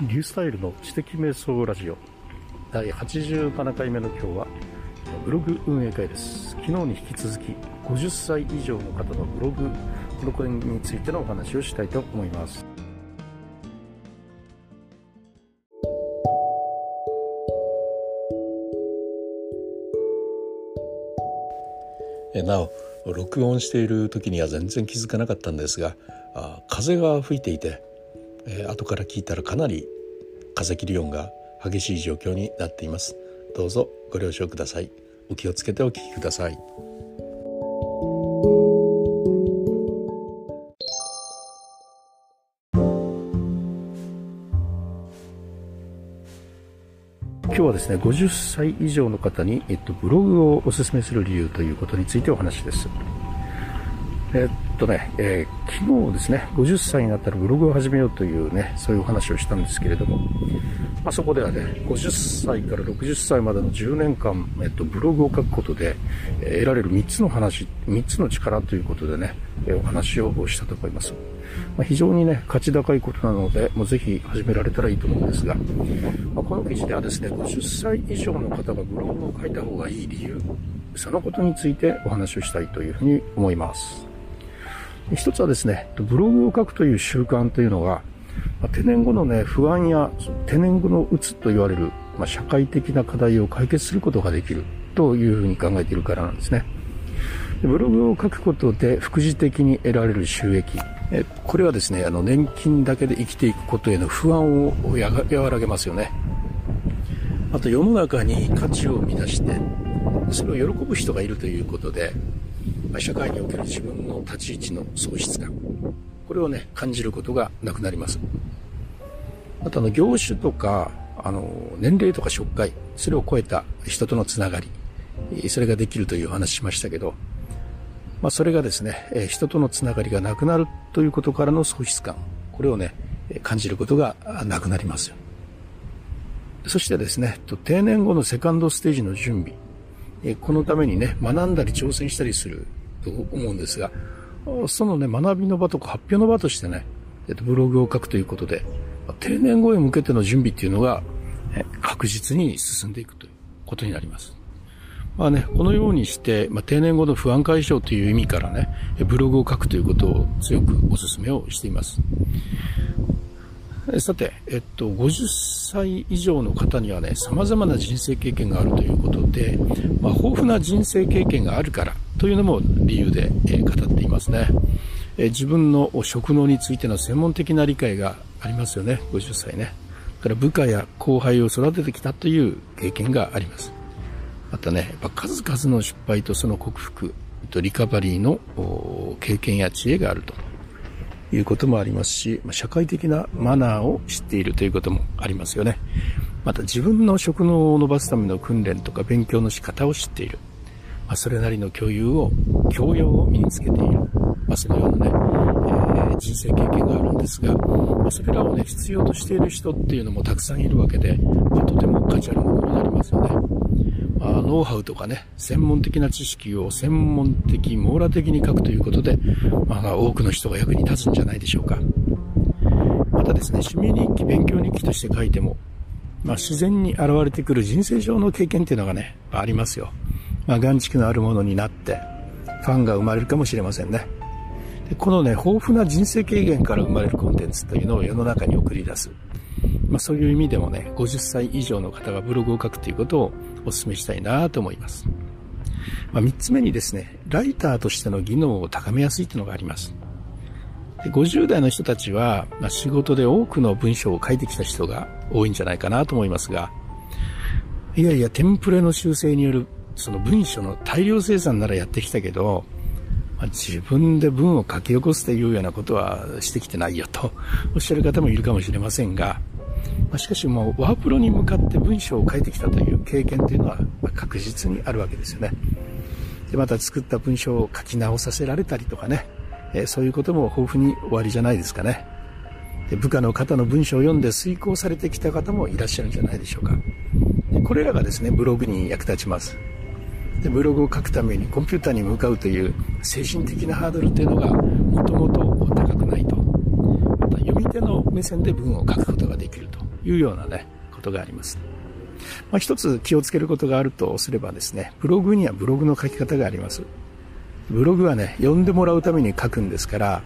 ニュースタイルの知的瞑想ラジオ。第87回目の今日はブログ運営会です。昨日に引き続き50歳以上の方のブログこの点についてのお話をしたいと思います。なお録音している時には全然気づかなかったんですがあ風が吹いていてえー、後から聞いたらかなり風切り音が激しい状況になっています。どうぞご了承ください。お気をつけてお聞きください。今日はですね50歳以上の方に、えっと、ブログをお勧めする理由ということについてお話です。えっとね、えー、昨日ですね、50歳になったらブログを始めようというね、そういうお話をしたんですけれども、まあ、そこではね、50歳から60歳までの10年間、えっと、ブログを書くことで、えー、得られる3つの話、3つの力ということでね、え、お話をしたと思います。まあ、非常にね、価値高いことなので、もうぜひ始められたらいいと思うんですが、まあ、この記事ではですね、50歳以上の方がブログを書いた方がいい理由、そのことについてお話をしたいというふうに思います。一つはですね、ブログを書くという習慣というのがま、定年後のね、不安や定年後のうつと言われる、まあ、社会的な課題を解決することができるというふうに考えているからなんですね。ブログを書くことで副次的に得られる収益。えこれはですね、あの年金だけで生きていくことへの不安を和らげますよね。あと世の中に価値を生み出して、それを喜ぶ人がいるということで、社会における自分の立ち位置の喪失感。これをね感じることがなくなります。あとあの業種とかあの年齢とか職会それを超えた人とのつながりそれができるという話しましたけど、まあ、それがですね人とのつながりがなくなるということからの喪失感。これをね感じることがなくなりますそしてですね定年後のセカンドステージの準備。このためにね学んだり挑戦したりすると思うんですが、そのね、学びの場とか発表の場としてね、えっと、ブログを書くということで、定年後へ向けての準備っていうのが、確実に進んでいくということになります。まあね、このようにして、まあ、定年後の不安解消という意味からね、ブログを書くということを強くお勧めをしています。さて、えっと、50歳以上の方にはね、様々な人生経験があるということで、まあ、豊富な人生経験があるからというのも理由で、え語っていますね。え自分の職能についての専門的な理解がありますよね、50歳ねだ。から部下や後輩を育ててきたという経験があります。またね、やっぱ数々の失敗とその克服、とリカバリーの経験や知恵があると。いうこともありますし、社会的なマナーを知っているということもありますよね。また自分の職能を伸ばすための訓練とか勉強の仕方を知っている。まあ、それなりの共有を、教養を身につけている。まあ、そのようなね、えー、人生経験があるんですが、まあ、それらをね、必要としている人っていうのもたくさんいるわけで、まあ、とても価値あるものになりますよね。まあ、ノウハウとかね、専門的な知識を専門的、網羅的に書くということで、まあ、多くの人が役に立つんじゃないでしょうか。またですね、趣味日記、勉強日記として書いても、まあ、自然に現れてくる人生上の経験っていうのがね、ありますよ。まあ、眼蓄のあるものになって、ファンが生まれるかもしれませんね。でこのね、豊富な人生経験から生まれるコンテンツというのを世の中に送り出す。まあ、そういう意味でもね、50歳以上の方がブログを書くということをお勧めしたいなと思います。まあ、3つ目にですね、ライターとしての技能を高めやすいというのがあります。で50代の人たちは、まあ、仕事で多くの文章を書いてきた人が多いんじゃないかなと思いますが、いやいや、テンプレの修正によるその文書の大量生産ならやってきたけど、まあ、自分で文を書き起こすというようなことはしてきてないよとおっしゃる方もいるかもしれませんが、まあ、しかしもうワープロに向かって文章を書いてきたという経験というのは確実にあるわけですよね。で、また作った文章を書き直させられたりとかね、え、そういうことも豊富に終わりじゃないですかね。で部下の方の文章を読んで遂行されてきた方もいらっしゃるんじゃないでしょうか。でこれらがですね、ブログに役立ちます。でブログを書くためにコンピューターに向かうという精神的なハードルというのがもともと高くないとまた読み手の目線で文を書くことができるというようなね、ことがあります。まあ、一つ気をつけることがあるとすればですね、ブログにはブログの書き方があります。ブログはね、読んでもらうために書くんですから、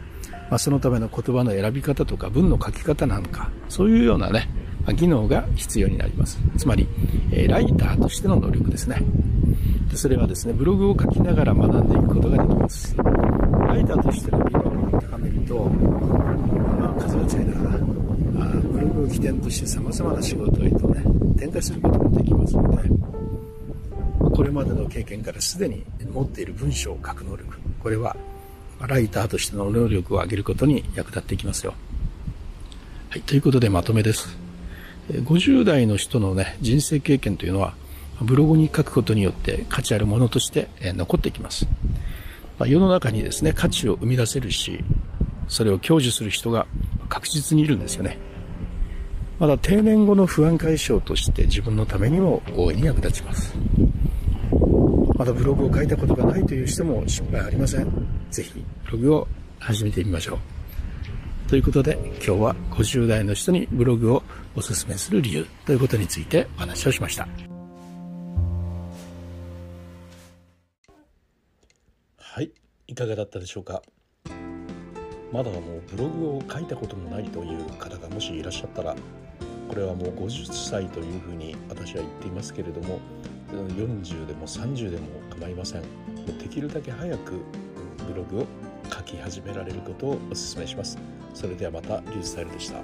まあ、そのための言葉の選び方とか文の書き方なんか、そういうようなね、ま、技能が必要になります。つまり、え、ライターとしての能力ですね。それはですね、ブログを書きながら学んでいくことができます。ライターとしての技能を高めると、まあ、数が違いながら、あブログを起点として様々な仕事へとね、展開することもできますので、これまでの経験からすでに持っている文章を書く能力、これはライターとしての能力を上げることに役立っていきますよ。はい、ということでまとめです。50代の人のね、人生経験というのは、ブログに書くことによって価値あるものとして残っていきます。ま世の中にですね、価値を生み出せるし、それを享受する人が確実にいるんですよね。まだ定年後の不安解消として自分のためにも大いに役立ちます。まだブログを書いたことがないという人も心配ありません。ぜひブログを始めてみましょう。ということで今日は50代の人にブログをおすすめする理由ということについてお話をしました。はい、いかがだったでしょうか？まだもうブログを書いたこともないという方がもしいらっしゃったらこれはもう50歳というふうに私は言っていますけれども40でも30でも構いません。できるだけ早くブログを書き始められることをお勧めします。それではまたリュースタイルでした。